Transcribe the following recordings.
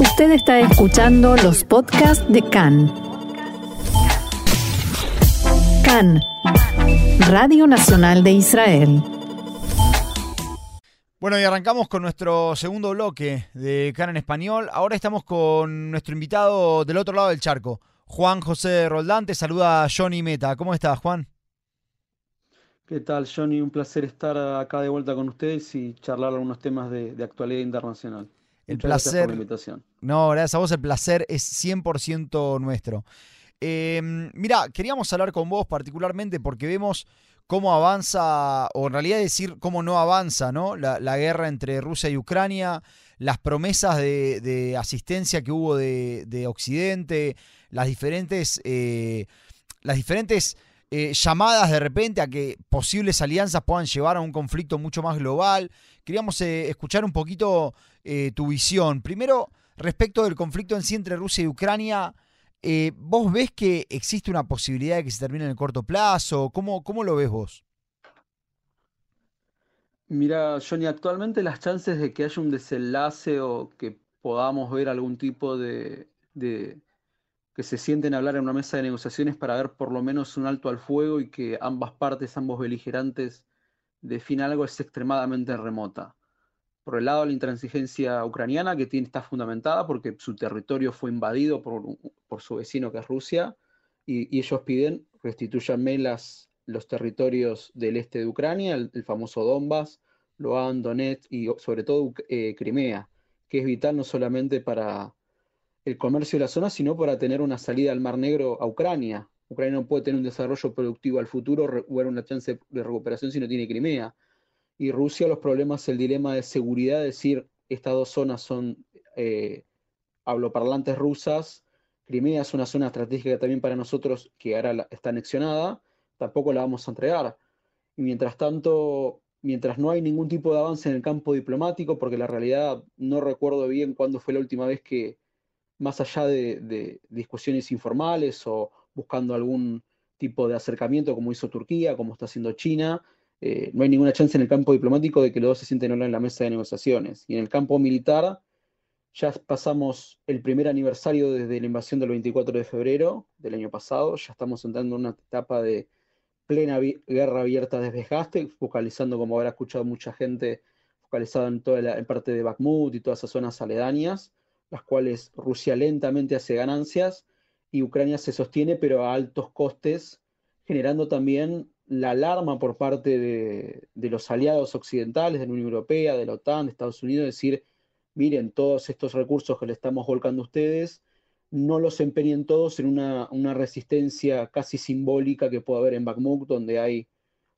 Usted está escuchando los podcasts de CAN. CAN, Radio Nacional de Israel. Bueno, y arrancamos con nuestro segundo bloque de CAN en español. Ahora estamos con nuestro invitado del otro lado del charco, Juan José Roldán. Te saluda Johnny Meta. ¿Cómo estás, Juan? ¿Qué tal, Johnny? Un placer estar acá de vuelta con ustedes y charlar algunos temas de, actualidad internacional. El placer. Gracias por la invitación. No, gracias a vos. El placer es 100% nuestro. Eh, mira, queríamos hablar con vos particularmente porque vemos cómo avanza, o en realidad decir cómo no avanza, ¿no? La, guerra entre Rusia y Ucrania, las promesas de, asistencia que hubo de, Occidente, las diferentes, eh, las diferentes eh, llamadas de repente a que posibles alianzas puedan llevar a un conflicto mucho más global. Queríamos eh, escuchar un poquito tu visión. Primero, respecto del conflicto en sí entre Rusia y Ucrania, eh, ¿Vos ves que existe una posibilidad de que se termine en el corto plazo? ¿Cómo, cómo lo ves vos? Mira, Johnny, actualmente las chances de que haya un desenlace o que podamos ver algún tipo de, que se sienten a hablar en una mesa de negociaciones para ver por lo menos un alto al fuego y que ambas partes, ambos beligerantes, definan algo es extremadamente remota. Por el lado la intransigencia ucraniana, que tiene, está fundamentada porque su territorio fue invadido por, su vecino que es Rusia, y, ellos piden restituyanme las, los territorios del este de Ucrania, el, famoso Donbass, Luhansk, Donetsk y sobre todo eh, Crimea, que es vital no solamente para el comercio de la zona, sino para tener una salida al Mar Negro a Ucrania. Ucrania no puede tener un desarrollo productivo al futuro o una chance de recuperación si no tiene Crimea y Rusia los problemas, el dilema de seguridad, es decir, estas dos zonas son eh, habloparlantes rusas, Crimea es una zona estratégica también para nosotros que ahora está anexionada, tampoco la vamos a entregar. Y mientras tanto, mientras no hay ningún tipo de avance en el campo diplomático, porque la realidad no recuerdo bien cuándo fue la última vez que, más allá de, discusiones informales o buscando algún tipo de acercamiento como hizo Turquía, como está haciendo China, eh, no hay ninguna chance en el campo diplomático de que los dos se sienten en la mesa de negociaciones. Y en el campo militar ya pasamos el primer aniversario desde la invasión del 24 de febrero del año pasado, ya estamos entrando en una etapa de plena guerra abierta de desgaste, focalizando, como habrá escuchado mucha gente, focalizado en toda la parte de Bakhmut y todas esas zonas aledañas, las cuales Rusia lentamente hace ganancias y Ucrania se sostiene, pero a altos costes, generando también la alarma por parte de, los aliados occidentales, de la Unión Europea, de la OTAN, de Estados Unidos, decir, miren, todos estos recursos que le estamos volcando a ustedes, no los empeñen todos en una, resistencia casi simbólica que puede haber en Bakhmut, donde hay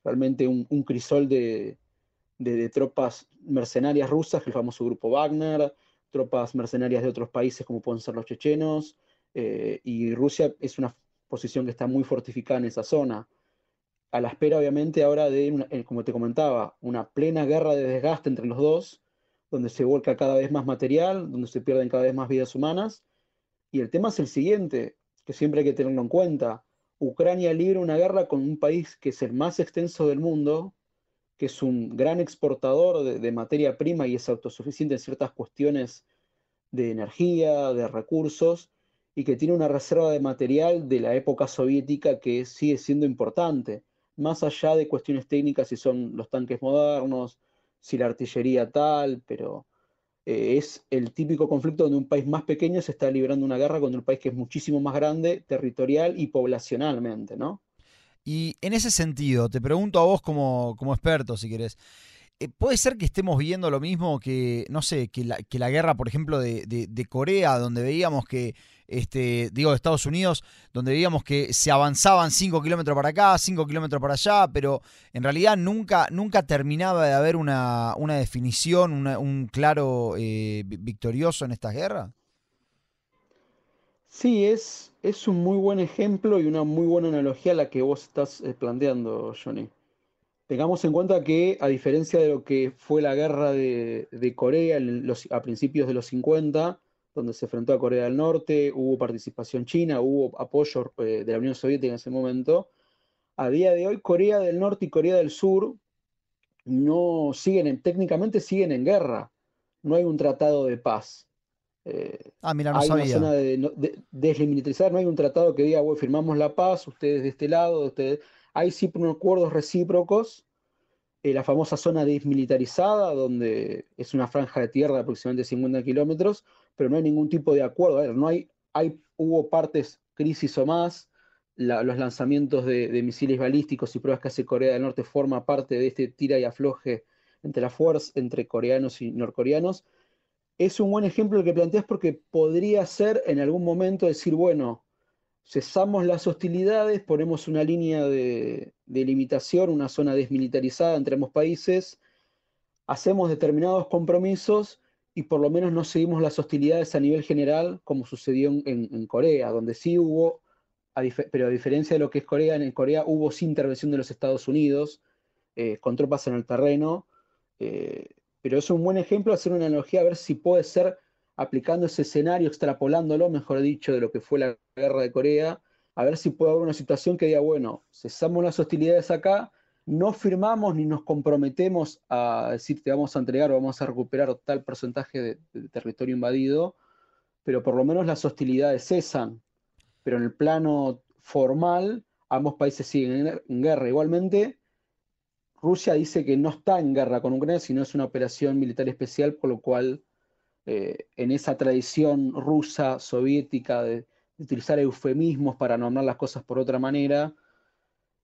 realmente un, crisol de, tropas mercenarias rusas, el famoso grupo Wagner, tropas mercenarias de otros países como pueden ser los chechenos, eh, y Rusia es una posición que está muy fortificada en esa zona a la espera obviamente ahora de, eh, como te comentaba, una plena guerra de desgaste entre los dos, donde se vuelca cada vez más material, donde se pierden cada vez más vidas humanas. Y el tema es el siguiente, que siempre hay que tenerlo en cuenta. Ucrania libra una guerra con un país que es el más extenso del mundo, que es un gran exportador de, materia prima y es autosuficiente en ciertas cuestiones de energía, de recursos, y que tiene una reserva de material de la época soviética que sigue siendo importante más allá de cuestiones técnicas, si son los tanques modernos, si la artillería tal, pero eh, es el típico conflicto donde un país más pequeño se está librando una guerra contra un país que es muchísimo más grande, territorial y poblacionalmente, ¿no? Y en ese sentido, te pregunto a vos como, como experto, si querés, eh, ¿puede ser que estemos viendo lo mismo que, no sé, que la, que la guerra, por ejemplo, de, de Corea, donde veíamos que este, digo, de Estados Unidos, donde veíamos que se avanzaban 5 kilómetros para acá, 5 kilómetros para allá, pero en realidad nunca, nunca terminaba de haber una, definición, un claro eh, victorioso en estas guerras. Sí, es, es un muy buen ejemplo y una muy buena analogía la que vos estás eh, planteando, Johnny. Tengamos en cuenta que, a diferencia de lo que fue la guerra de, Corea a principios de los 50, donde se enfrentó a Corea del Norte, hubo participación china, hubo apoyo eh, de la Unión Soviética en ese momento. A día de hoy, Corea del Norte y Corea del Sur no siguen, técnicamente siguen en guerra. No hay un tratado de paz. Ah, mira, no hay una zona de, desmilitarizada, no hay un tratado que diga, bueno, firmamos la paz, ustedes de este lado, ustedes... Hay sí acuerdos recíprocos, la famosa zona desmilitarizada, donde es una franja de tierra de aproximadamente 50 kilómetros, pero no hay ningún tipo de acuerdo. no hay, hay, hubo partes, crisis o más, los lanzamientos de, misiles balísticos y pruebas que hace Corea del Norte forma parte de este tira y afloje entre la fuerza, entre coreanos y norcoreanos. Es un buen ejemplo el que planteas porque podría ser en algún momento decir, bueno, cesamos las hostilidades, ponemos una línea de, de limitación, una zona desmilitarizada entre ambos países, hacemos determinados compromisos y por lo menos no seguimos las hostilidades a nivel general como sucedió en, Corea, donde sí hubo, pero a diferencia de lo que es Corea, en Corea hubo sí intervención de los Estados Unidos eh, con tropas en el terreno, eh, pero es un buen ejemplo hacer una analogía a ver si puede ser aplicando ese escenario, extrapolándolo, mejor dicho, de lo que fue la guerra de Corea, a ver si puede haber una situación que diga, bueno, cesamos las hostilidades acá, no firmamos ni nos comprometemos a decir te vamos a entregar o vamos a recuperar tal porcentaje de, territorio invadido, pero por lo menos las hostilidades cesan. Pero en el plano formal, ambos países siguen en, guerra. Igualmente, Rusia dice que no está en guerra con Ucrania, sino es una operación militar especial, por lo cual eh, en esa tradición rusa, soviética, de, utilizar eufemismos para nombrar las cosas por otra manera,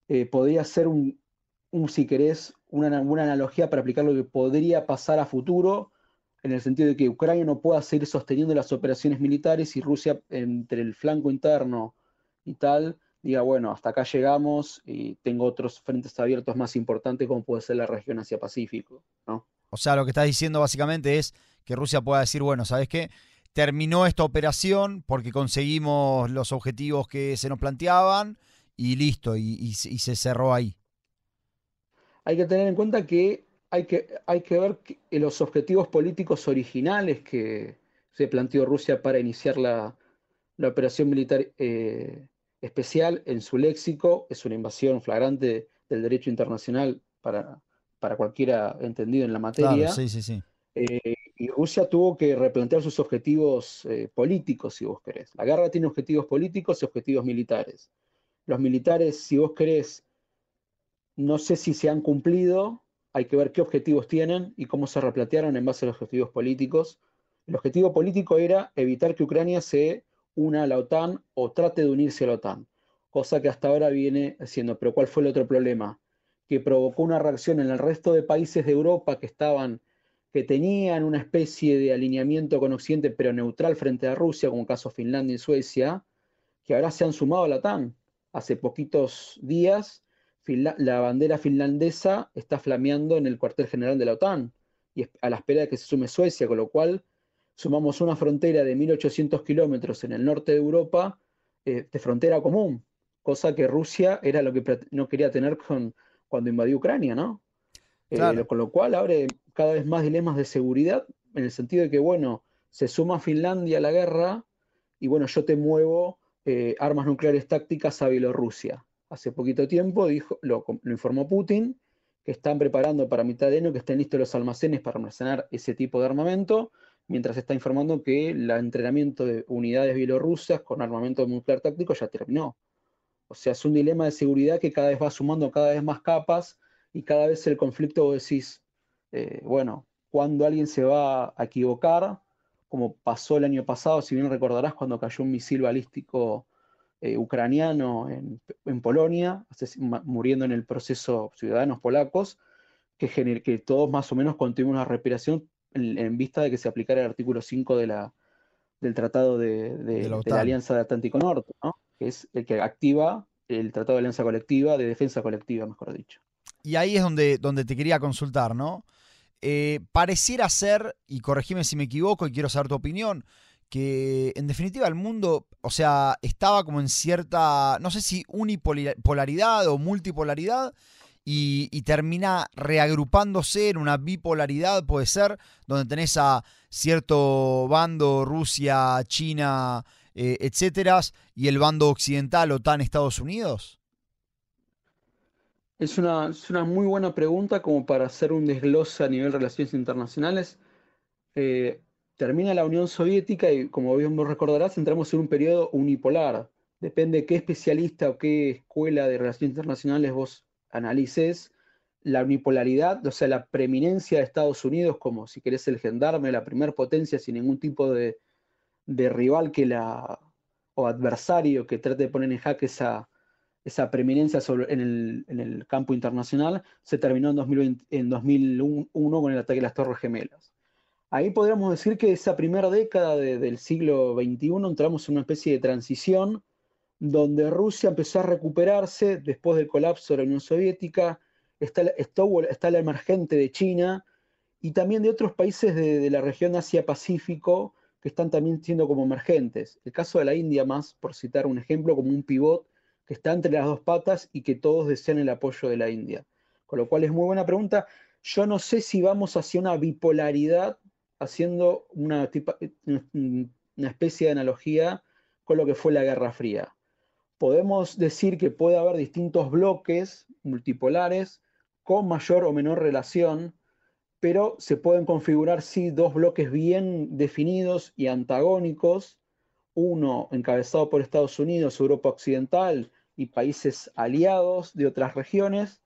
eh, podría ser un, si querés, una, analogía para aplicar lo que podría pasar a futuro, en el sentido de que Ucrania no pueda seguir sosteniendo las operaciones militares y Rusia entre el flanco interno y tal, diga, bueno, hasta acá llegamos y tengo otros frentes abiertos más importantes como puede ser la región Asia-Pacífico, ¿no? O sea, lo que estás diciendo básicamente es que Rusia pueda decir, bueno, ¿sabes qué? Terminó esta operación porque conseguimos los objetivos que se nos planteaban y listo, y se cerró ahí hay que tener en cuenta que hay que, hay que ver los objetivos políticos originales que se planteó Rusia para iniciar la, operación militar eh, especial en su léxico. Es una invasión flagrante del derecho internacional para, para cualquiera entendido en la materia. sí, sí, sí. Eh, y Rusia tuvo que replantear sus objetivos eh, políticos, si vos querés. La guerra tiene objetivos políticos y objetivos militares. Los militares, si vos querés, no sé si se han cumplido, hay que ver qué objetivos tienen y cómo se replantearon en base a los objetivos políticos. El objetivo político era evitar que Ucrania se una a la OTAN o trate de unirse a la OTAN, cosa que hasta ahora viene haciendo. Pero ¿cuál fue el otro problema? Que provocó una reacción en el resto de países de Europa que estaban, que tenían una especie de alineamiento con Occidente, pero neutral frente a Rusia, como el caso Finlandia y Suecia, que ahora se han sumado a la OTAN. Hace poquitos días la bandera finlandesa está flameando en el cuartel general de la OTAN y a la espera de que se sume Suecia, con lo cual sumamos una frontera de 1.800 kilómetros en el norte de Europa eh, de frontera común, cosa que Rusia era lo que no quería tener con, cuando invadió Ucrania, ¿no? Eh, con lo cual abre cada vez más dilemas de seguridad, en el sentido de que, bueno, se suma Finlandia a la guerra y, bueno, yo te muevo eh, armas nucleares tácticas a Bielorrusia. Hace poquito tiempo, dijo, lo, informó Putin, que están preparando para mitad de año que estén listos los almacenes para almacenar ese tipo de armamento, mientras está informando que el entrenamiento de unidades bielorrusas con armamento nuclear táctico ya terminó. O sea, es un dilema de seguridad que cada vez va sumando cada vez más capas y cada vez el conflicto vos decís, eh, bueno, cuando alguien se va a equivocar, como pasó el año pasado, si bien recordarás cuando cayó un misil balístico eh, ucraniano en, Polonia, muriendo en el proceso ciudadanos polacos, que, que todos más o menos continuamos una respiración en, vista de que se aplicara el artículo 5 de la, del Tratado de, la, Alianza de Atlántico Norte, que es el que activa el Tratado de Alianza Colectiva, de Defensa Colectiva, mejor dicho. Y ahí es donde, donde te quería consultar, ¿no? Eh, pareciera ser, y corregime si me equivoco y quiero saber tu opinión, que en definitiva el mundo, o sea, estaba como en cierta, no sé si unipolaridad o multipolaridad, y, termina reagrupándose en una bipolaridad, puede ser, donde tenés a cierto bando, Rusia, China, eh, etcétera, y el bando occidental, OTAN, Estados Unidos? Es una, es una muy buena pregunta como para hacer un desglose a nivel de relaciones internacionales. Eh, termina la Unión Soviética y como bien vos recordarás, entramos en un periodo unipolar. Depende de qué especialista o qué escuela de relaciones internacionales vos analices, la unipolaridad, o sea, la preeminencia de Estados Unidos como, si querés, el gendarme, la primer potencia sin ningún tipo de, rival que la, o adversario que trate de poner en jaque esa, preeminencia sobre, en, el, campo internacional, se terminó en, en 2001 con el ataque de las Torres Gemelas. Ahí podríamos decir que esa primera década del siglo XXI entramos en una especie de transición donde Rusia empezó a recuperarse después del colapso de la Unión Soviética, está, la emergente de China y también de otros países de, la región Asia-Pacífico que están también siendo como emergentes. El caso de la India más, por citar un ejemplo, como un pivot que está entre las dos patas y que todos desean el apoyo de la India. Con lo cual es muy buena pregunta. Yo no sé si vamos hacia una bipolaridad, haciendo una especie de analogía con lo que fue la Guerra Fría. Podemos decir que puede haber distintos bloques multipolares con mayor o menor relación, pero se pueden configurar sí dos bloques bien definidos y antagónicos, uno encabezado por Estados Unidos, Europa Occidental y países aliados de otras regiones,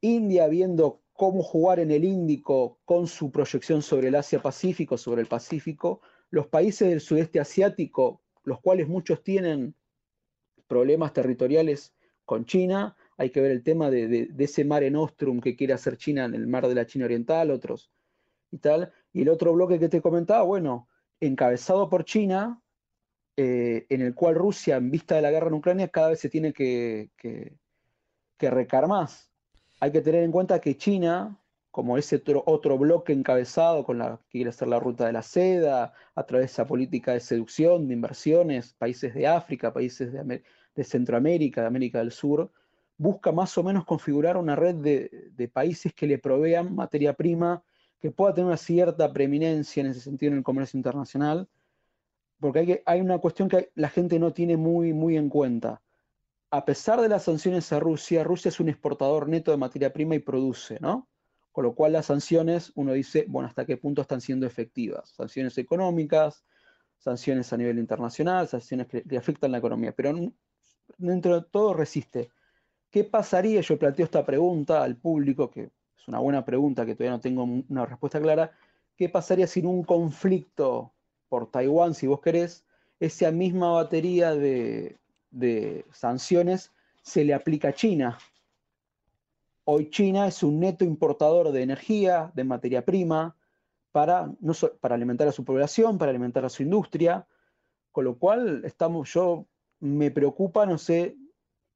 India viendo cómo jugar en el Índico con su proyección sobre el Asia-Pacífico, sobre el Pacífico, los países del sudeste asiático, los cuales muchos tienen problemas territoriales con China, hay que ver el tema de, ese mare nostrum que quiere hacer China en el mar de la China Oriental, otros y tal. Y el otro bloque que te comentaba, bueno, encabezado por China, eh, en el cual Rusia, en vista de la guerra en Ucrania, cada vez se tiene que, que, recar más. Hay que tener en cuenta que China, como ese otro, otro, bloque encabezado con la que quiere hacer la ruta de la seda, a través de esa política de seducción, de inversiones, países de África, países de, de Centroamérica, de América del Sur, busca más o menos configurar una red de, países que le provean materia prima que pueda tener una cierta preeminencia en ese sentido en el comercio internacional, porque hay, una cuestión que la gente no tiene muy, muy en cuenta. A pesar de las sanciones a Rusia, Rusia es un exportador neto de materia prima y produce, ¿no? Con lo cual las sanciones, uno dice, bueno, ¿hasta qué punto están siendo efectivas? Sanciones económicas, sanciones a nivel internacional, sanciones que, que afectan la economía, pero dentro de todo resiste. ¿Qué pasaría? Yo planteo esta pregunta al público, que es una buena pregunta que todavía no tengo una respuesta clara. ¿Qué pasaría si en un conflicto por Taiwán, si vos querés, esa misma batería de, sanciones se le aplica a China? Hoy China es un neto importador de energía, de materia prima, para, no para alimentar a su población, para alimentar a su industria, con lo cual estamos, yo me preocupa, no sé,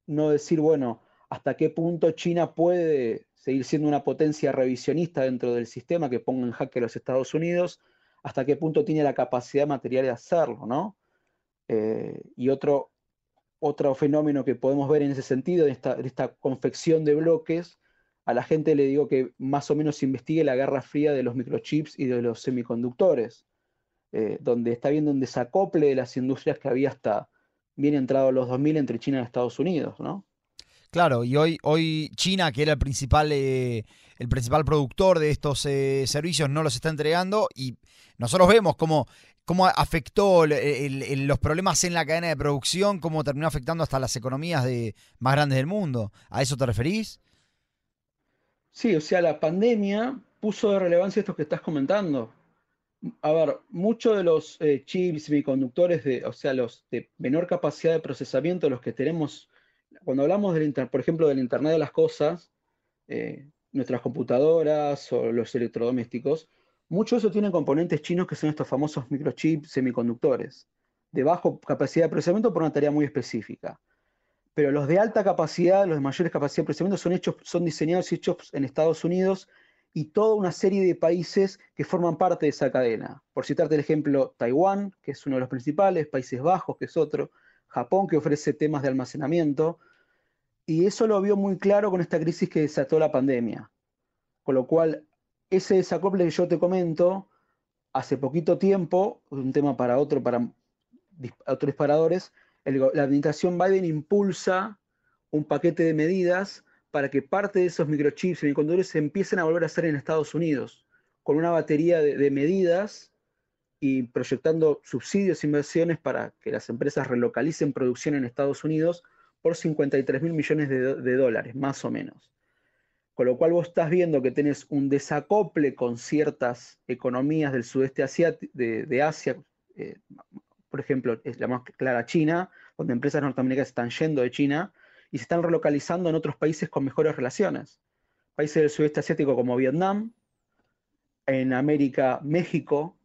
no decir, bueno, hasta qué punto China puede seguir siendo una potencia revisionista dentro del sistema que ponga en jaque a los Estados Unidos, hasta qué punto tiene la capacidad material de hacerlo, ¿no? Eh, y otro, otro fenómeno que podemos ver en ese sentido, de esta, esta confección de bloques, a la gente le digo que más o menos investigue la guerra fría de los microchips y de los semiconductores, eh, donde está viendo un desacople de las industrias que había hasta bien entrado los 2000 entre China y Estados Unidos, ¿no? Claro, y hoy, hoy China, que era el principal, eh, el principal productor de estos eh, servicios, no los está entregando y nosotros vemos cómo, cómo afectó los problemas en la cadena de producción, cómo terminó afectando hasta las economías de, más grandes del mundo. ¿A eso te referís? Sí, o sea, la pandemia puso de relevancia esto que estás comentando. A ver, muchos de los eh, chips, semiconductores, de, o sea, los de menor capacidad de procesamiento, los que tenemos cuando hablamos, del por ejemplo, del Internet de las Cosas, eh, nuestras computadoras o los electrodomésticos, mucho de eso tienen componentes chinos que son estos famosos microchips semiconductores, de baja capacidad de procesamiento por una tarea muy específica. Pero los de alta capacidad, los de mayores capacidad de procesamiento, son, hechos, son diseñados y hechos en Estados Unidos y toda una serie de países que forman parte de esa cadena. Por citarte el ejemplo, Taiwán, que es uno de los principales, Países Bajos, que es otro, Japón, que ofrece temas de almacenamiento, y eso lo vio muy claro con esta crisis que desató la pandemia. Con lo cual, ese desacople que yo te comento, hace poquito tiempo, un tema para otro, para otros disparadores, la administración Biden impulsa un paquete de medidas para que parte de esos microchips y semiconductores se empiecen a volver a hacer en Estados Unidos, con una batería de, medidas y proyectando subsidios e inversiones para que las empresas relocalicen producción en Estados Unidos por 53 mil millones de, dólares, más o menos. Con lo cual vos estás viendo que tenés un desacople con ciertas economías del sudeste asiático, de, Asia, eh, por ejemplo, es la más clara China, donde empresas norteamericanas están yendo de China y se están relocalizando en otros países con mejores relaciones. Países del sudeste asiático como Vietnam, en América, México,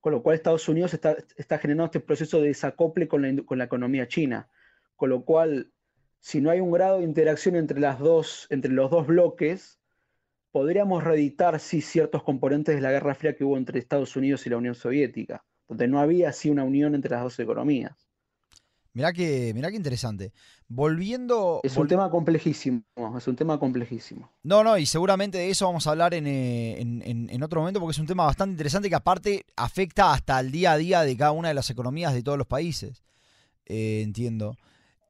con lo cual Estados Unidos está, generando este proceso de desacople con la, con la, economía china. Con lo cual, si no hay un grado de interacción entre, las dos, entre los dos bloques, podríamos reeditar sí ciertos componentes de la Guerra Fría que hubo entre Estados Unidos y la Unión Soviética, donde no había así una unión entre las dos economías. Mirá que, mirá que interesante. Volviendo. Es un tema complejísimo. Es un tema complejísimo. No, no, y seguramente de eso vamos a hablar en, eh, otro momento porque es un tema bastante interesante que aparte afecta hasta el día a día de cada una de las economías de todos los países. Eh, entiendo.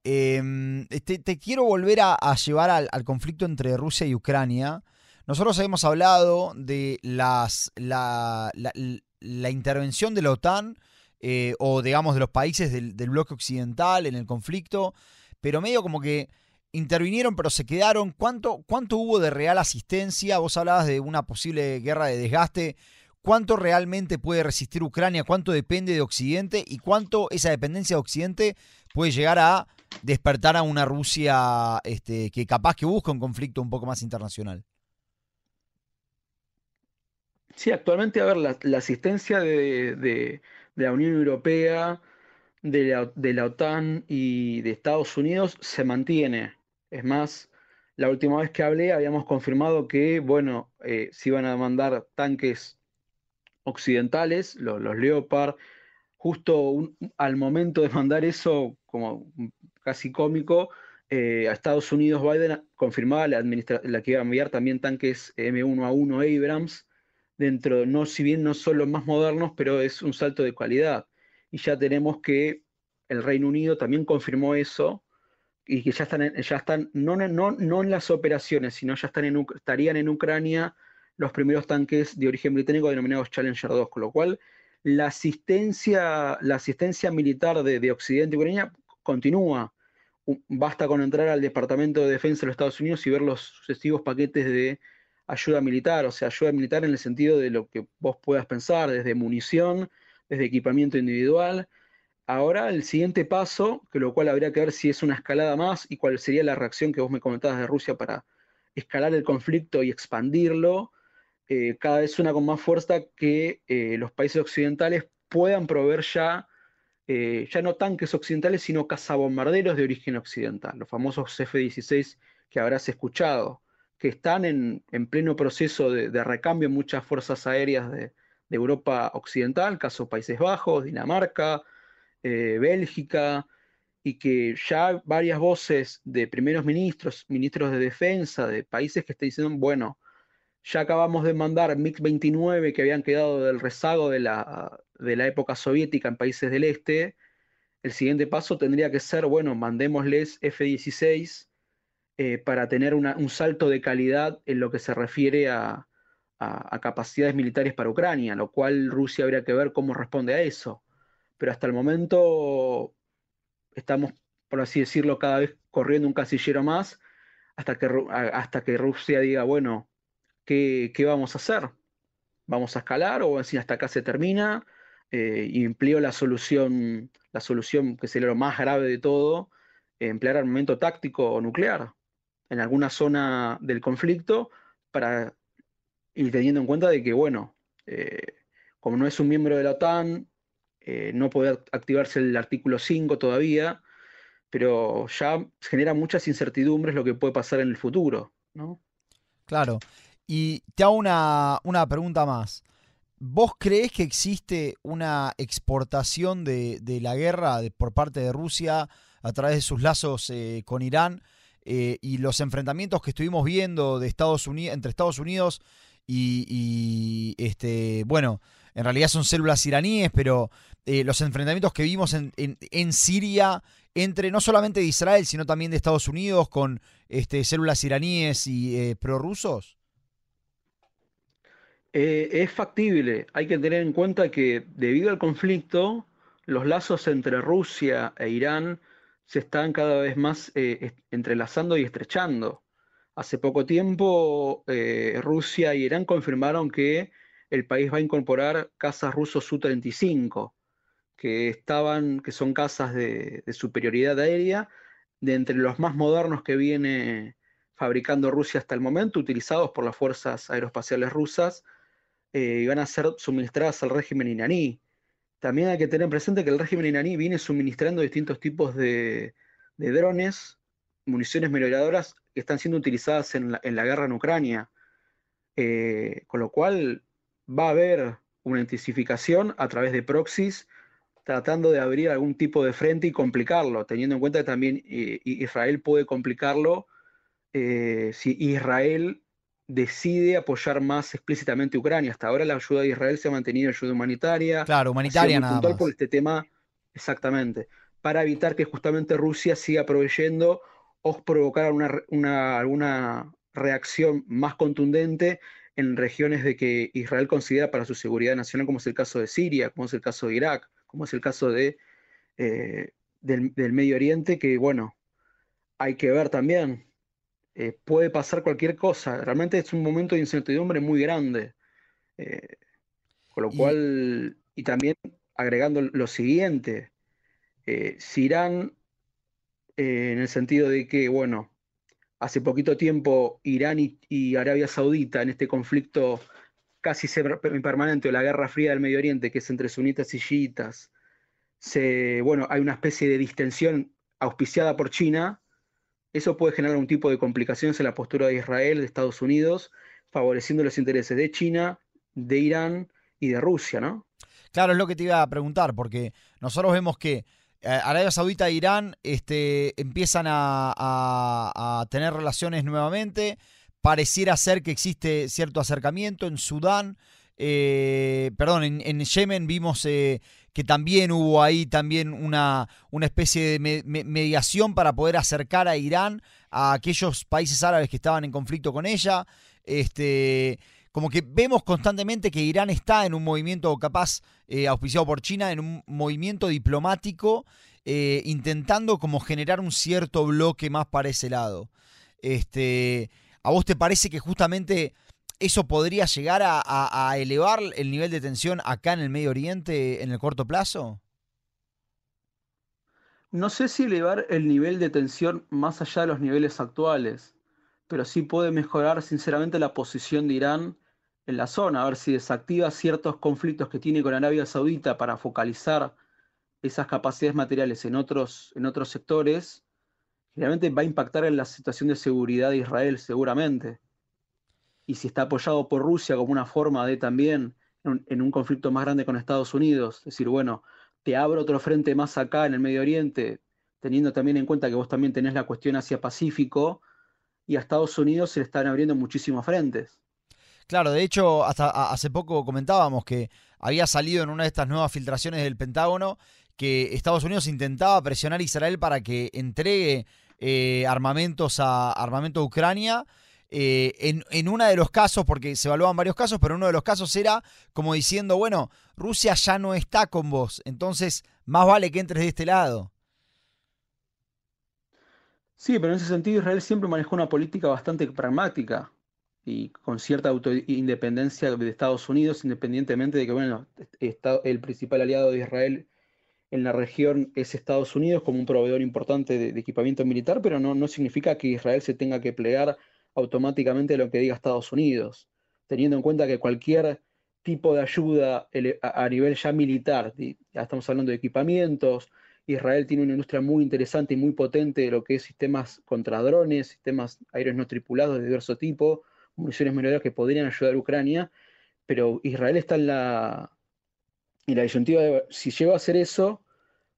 Em, te, quiero volver a, llevar al, conflicto entre Rusia y Ucrania. Nosotros hemos hablado de las, la, la intervención de la OTAN eh, o digamos de los países del, bloque occidental en el conflicto, pero medio como que intervinieron pero se quedaron. ¿Cuánto, ¿Cuánto hubo de real asistencia? Vos hablabas de una posible guerra de desgaste. ¿Cuánto realmente puede resistir Ucrania? ¿Cuánto depende de Occidente? ¿Y cuánto esa dependencia de Occidente puede llegar a despertar a una Rusia este, que capaz que busca un conflicto un poco más internacional? Sí, actualmente, a ver, la, asistencia de, de la Unión Europea, de la, OTAN y de Estados Unidos se mantiene. Es más, la última vez que hablé habíamos confirmado que, bueno, eh, se iban a mandar tanques occidentales, los, Leopard, justo al momento de mandar eso, como casi cómico, eh, a Estados Unidos Biden confirmaba la, la que iba a enviar también tanques M1A1 Abrams, dentro, no, si bien no son los más modernos, pero es un salto de calidad. Y ya tenemos que el Reino Unido también confirmó eso y que ya están, ya están no, no, no en las operaciones, sino ya están en, estarían en Ucrania los primeros tanques de origen británico denominados Challenger 2, con lo cual la asistencia, la asistencia militar de, de Occidente y Ucrania continúa. Basta con entrar al Departamento de Defensa de los Estados Unidos y ver los sucesivos paquetes de ayuda militar, o sea, ayuda militar en el sentido de lo que vos puedas pensar, desde munición, desde equipamiento individual. Ahora el siguiente paso, que lo cual habría que ver si es una escalada más y cuál sería la reacción que vos me comentabas de Rusia para escalar el conflicto y expandirlo, eh, cada vez una con más fuerza que eh, los países occidentales puedan proveer ya, eh, ya no tanques occidentales, sino cazabombarderos de origen occidental, los famosos F-16 que habrás escuchado que están en, pleno proceso de, recambio en muchas fuerzas aéreas de, Europa Occidental, caso Países Bajos, Dinamarca, eh, Bélgica, y que ya varias voces de primeros ministros, ministros de defensa de países que están diciendo, bueno, ya acabamos de mandar MiG-29 que habían quedado del rezago de la, de la época soviética en países del este, el siguiente paso tendría que ser, bueno, mandémosles F-16 eh, para tener un salto de calidad en lo que se refiere a, capacidades militares para Ucrania, lo cual Rusia habría que ver cómo responde a eso. Pero hasta el momento estamos, por así decirlo, cada vez corriendo un casillero más hasta que, Rusia diga, bueno, ¿qué, vamos a hacer? ¿Vamos a escalar o si hasta acá se termina? Eh, y empleo la solución, la solución que sería lo más grave de todo, emplear armamento táctico o nuclear en alguna zona del conflicto para ir teniendo en cuenta de que, bueno, eh, como no es un miembro de la OTAN, eh, no puede activarse el artículo 5 todavía, pero ya genera muchas incertidumbres lo que puede pasar en el futuro, ¿no? Claro. Y te hago una, pregunta más. ¿Vos crees que existe una exportación de, la guerra por parte de Rusia a través de sus lazos eh, con Irán? Eh, y los enfrentamientos que estuvimos viendo de Estados Unidos, entre Estados Unidos y, este, bueno, en realidad son células iraníes, pero eh, los enfrentamientos que vimos en, en, Siria entre no solamente de Israel, sino también de Estados Unidos con este, células iraníes y eh, prorrusos? Es factible. Hay que tener en cuenta que debido al conflicto, los lazos entre Rusia e Irán se están cada vez más eh, entrelazando y estrechando. Hace poco tiempo, eh, Rusia y Irán confirmaron que el país va a incorporar casas rusos Su-35, que, que son casas de, superioridad aérea, de entre los más modernos que viene fabricando Rusia hasta el momento, utilizados por las fuerzas aeroespaciales rusas, eh, y van a ser suministradas al régimen iraní. También hay que tener presente que el régimen iraní viene suministrando distintos tipos de, drones, municiones mejoradoras que están siendo utilizadas en la, guerra en Ucrania. Eh, con lo cual va a haber una intensificación a través de proxies tratando de abrir algún tipo de frente y complicarlo, teniendo en cuenta que también eh, Israel puede complicarlo eh, si Israel decide apoyar más explícitamente a Ucrania. Hasta ahora la ayuda de Israel se ha mantenido ayuda humanitaria. Claro, humanitaria nada más. por este tema, exactamente, para evitar que justamente Rusia siga proveyendo o provocar una, alguna reacción más contundente en regiones de que Israel considera para su seguridad nacional, como es el caso de Siria, como es el caso de Irak, como es el caso de, eh, del, Medio Oriente, que bueno, hay que ver también. Eh, puede pasar cualquier cosa. Realmente es un momento de incertidumbre muy grande. Eh, con lo cual, y también agregando lo siguiente, si Irán, en el sentido de que, bueno, hace poquito tiempo Irán y, Arabia Saudita en este conflicto casi permanente o la Guerra Fría del Medio Oriente, que es entre sunitas y chiitas, se, bueno, hay una especie de distensión auspiciada por China, eso puede generar un tipo de complicaciones en la postura de Israel, de Estados Unidos, favoreciendo los intereses de China, de Irán y de Rusia, ¿no? Claro, es lo que te iba a preguntar, porque nosotros vemos que eh, Arabia Saudita e Irán este, empiezan a, tener relaciones nuevamente. Pareciera ser que existe cierto acercamiento en Sudán. Eh, perdón, en, Yemen vimos eh, que también hubo ahí también una, una especie de mediación para poder acercar a Irán a aquellos países árabes que estaban en conflicto con ella. Este, como que vemos constantemente que Irán está en un movimiento capaz, eh, auspiciado por China, en un movimiento diplomático, eh, intentando como generar un cierto bloque más para ese lado. Este, ¿A vos te parece que justamente eso podría llegar a, elevar el nivel de tensión acá en el Medio Oriente en el corto plazo? No sé si elevar el nivel de tensión más allá de los niveles actuales, pero sí puede mejorar sinceramente la posición de Irán en la zona, a ver si desactiva ciertos conflictos que tiene con Arabia Saudita para focalizar esas capacidades materiales en otros, en otros sectores, generalmente va a impactar en la situación de seguridad de Israel seguramente. Y si está apoyado por Rusia como una forma de también, en un, conflicto más grande con Estados Unidos, decir, bueno, te abro otro frente más acá en el Medio Oriente, teniendo también en cuenta que vos también tenés la cuestión hacia Pacífico, y a Estados Unidos se le están abriendo muchísimos frentes. Claro, de hecho, hasta hace poco comentábamos que había salido en una de estas nuevas filtraciones del Pentágono que Estados Unidos intentaba presionar a Israel para que entregue eh, armamentos a armamento a Ucrania. Eh, en, uno de los casos, porque se evaluaban varios casos, pero uno de los casos era como diciendo, bueno, Rusia ya no está con vos, entonces más vale que entres de este lado. Sí, pero en ese sentido Israel siempre manejó una política bastante pragmática y con cierta independencia de Estados Unidos, independientemente de que, bueno, el principal aliado de Israel en la región es Estados Unidos como un proveedor importante de, equipamiento militar, pero no, no, significa que Israel se tenga que plegar automáticamente lo que diga Estados Unidos, teniendo en cuenta que cualquier tipo de ayuda a nivel ya militar, ya estamos hablando de equipamientos, Israel tiene una industria muy interesante y muy potente de lo que es sistemas contra drones, sistemas aéreos no tripulados de diverso tipo, municiones menores que podrían ayudar a Ucrania, pero Israel está en la, en la disyuntiva de si llega a hacer eso,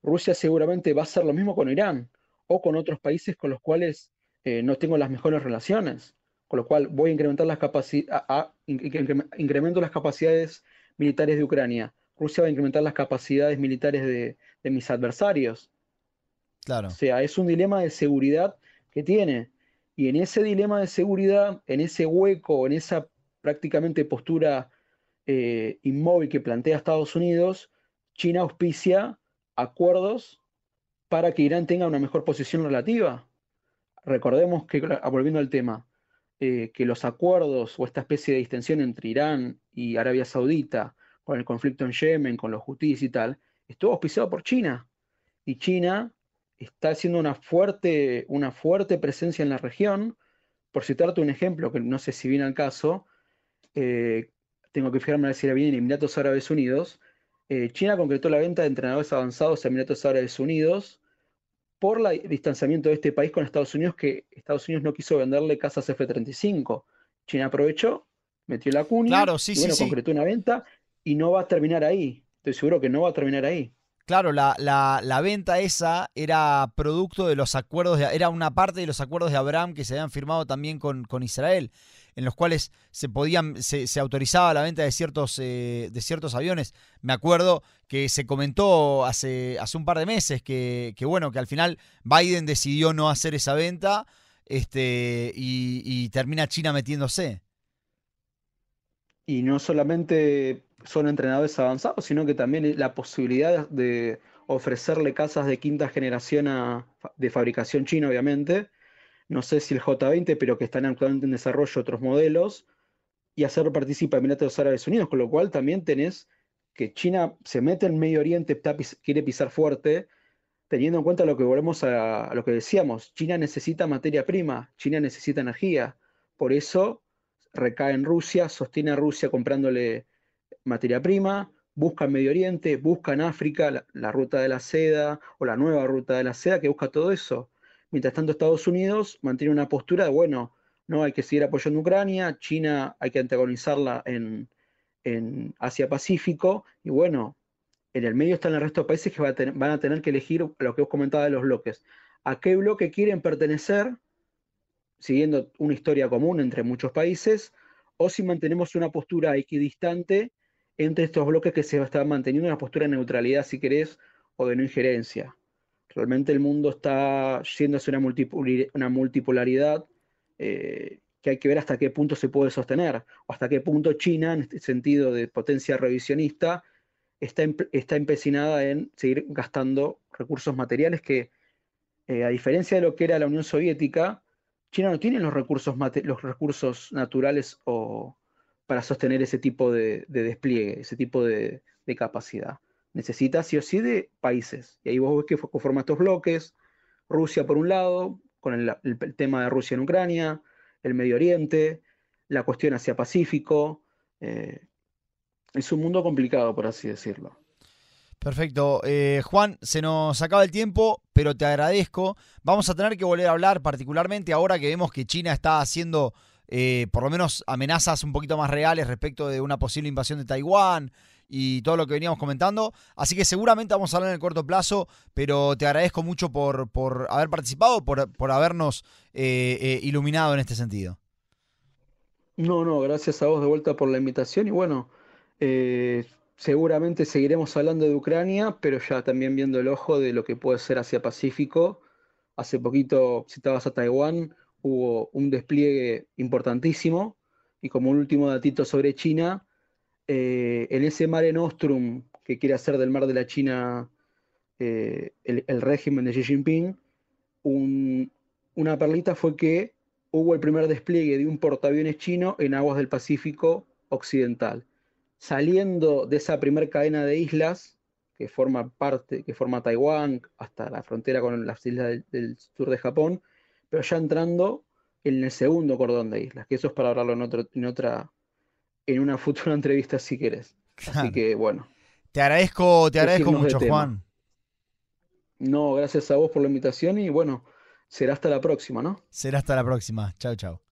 Rusia seguramente va a hacer lo mismo con Irán o con otros países con los cuales eh, no tengo las mejores relaciones, con lo cual voy a incrementar las capacidades, incremento las capacidades militares de Ucrania. Rusia va a incrementar las capacidades militares de, de mis adversarios. Claro. O sea, es un dilema de seguridad que tiene. Y en ese dilema de seguridad, en ese hueco, en esa prácticamente postura eh, inmóvil que plantea Estados Unidos, China auspicia acuerdos para que Irán tenga una mejor posición relativa. Recordemos que, volviendo al tema, eh, que los acuerdos o esta especie de distensión entre Irán y Arabia Saudita, con el conflicto en Yemen, con los hutíes y tal, estuvo auspiciado por China. Y China está haciendo una fuerte, una fuerte presencia en la región. Por citarte un ejemplo, que no sé si viene al caso, eh, tengo que fijarme a ver si bien en Emiratos Árabes Unidos. Eh, China concretó la venta de entrenadores avanzados a Emiratos Árabes Unidos por el distanciamiento de este país con Estados Unidos, que Estados Unidos no quiso venderle casas F-35. China aprovechó, metió la cuña, claro, sí, y bueno, concretó una venta y no va a terminar ahí. Estoy seguro que no va a terminar ahí. Claro, la, la, venta esa era producto de los acuerdos, de, era una parte de los acuerdos de Abraham que se habían firmado también con, con Israel, en los cuales se podían, se, autorizaba la venta de ciertos, eh, de ciertos aviones. Me acuerdo que se comentó hace, hace un par de meses que, que, bueno, que al final Biden decidió no hacer esa venta este, y, y termina China metiéndose. Y no solamente son entrenadores avanzados, sino que también la posibilidad de ofrecerle casas de quinta generación de fabricación china, obviamente. No sé si el J20, pero que están actualmente en desarrollo otros modelos, y hacerlo participar de Emiratos Árabes Unidos, con lo cual también tenés que China se mete en Medio Oriente, quiere pisar fuerte, teniendo en cuenta lo que volvemos a lo que decíamos, China necesita materia prima, China necesita energía, por eso recae en Rusia, sostiene a Rusia comprándole materia prima, busca en Medio Oriente, busca en África la, ruta de la seda o la nueva ruta de la seda que busca todo eso. Mientras tanto, Estados Unidos mantiene una postura de, bueno, no hay que seguir apoyando a Ucrania, China hay que antagonizarla en, Asia-Pacífico, y bueno, en el medio están el resto de países que van a tener que elegir lo que os comentaba de los bloques. ¿A qué bloque quieren pertenecer? Siguiendo una historia común entre muchos países, o si mantenemos una postura equidistante entre estos bloques que se están manteniendo una postura de neutralidad, si querés, o de no injerencia. Realmente el mundo está yendo hacia una, multipolaridad eh, que hay que ver hasta qué punto se puede sostener, o hasta qué punto China, en este sentido de potencia revisionista, está, está empecinada en seguir gastando recursos materiales que, eh, a diferencia de lo que era la Unión Soviética, China no tiene los recursos, los recursos naturales o, para sostener ese tipo de, despliegue, ese tipo de, capacidad. Necesita sí o sí de países. Y ahí vos ves que conforma estos bloques, Rusia por un lado, con el, tema de Rusia en Ucrania, el Medio Oriente, la cuestión hacia Pacífico. Eh, es un mundo complicado, por así decirlo. Perfecto. Eh, Juan, se nos acaba el tiempo, pero te agradezco. Vamos a tener que volver a hablar, particularmente ahora que vemos que China está haciendo eh, por lo menos amenazas un poquito más reales respecto de una posible invasión de Taiwán y todo lo que veníamos comentando. Así que seguramente vamos a hablar en el corto plazo, pero te agradezco mucho por, por haber participado, por, por habernos eh, eh, iluminado en este sentido. No, no, gracias a vos de vuelta por la invitación y bueno, seguramente seguiremos hablando de Ucrania, pero ya también viendo el ojo de lo que puede ser Asia Pacífico. Hace poquito citabas a Taiwán, hubo un despliegue importantísimo. Y como un último datito sobre China, eh, en ese Mare Nostrum que quiere hacer del mar de la China eh, el, régimen de Xi Jinping, una perlita fue que hubo el primer despliegue de un portaaviones chino en aguas del Pacífico Occidental. Saliendo de esa primera cadena de islas, que forma parte, que forma Taiwán hasta la frontera con las islas del sur de Japón, pero ya entrando en el segundo cordón de islas, que eso es para hablarlo en otra, en una futura entrevista si quieres. Así que bueno. Te agradezco, te agradezco mucho, Juan. No, gracias a vos por la invitación y bueno, será hasta la próxima, ¿no? Será hasta la próxima. Chao, chao.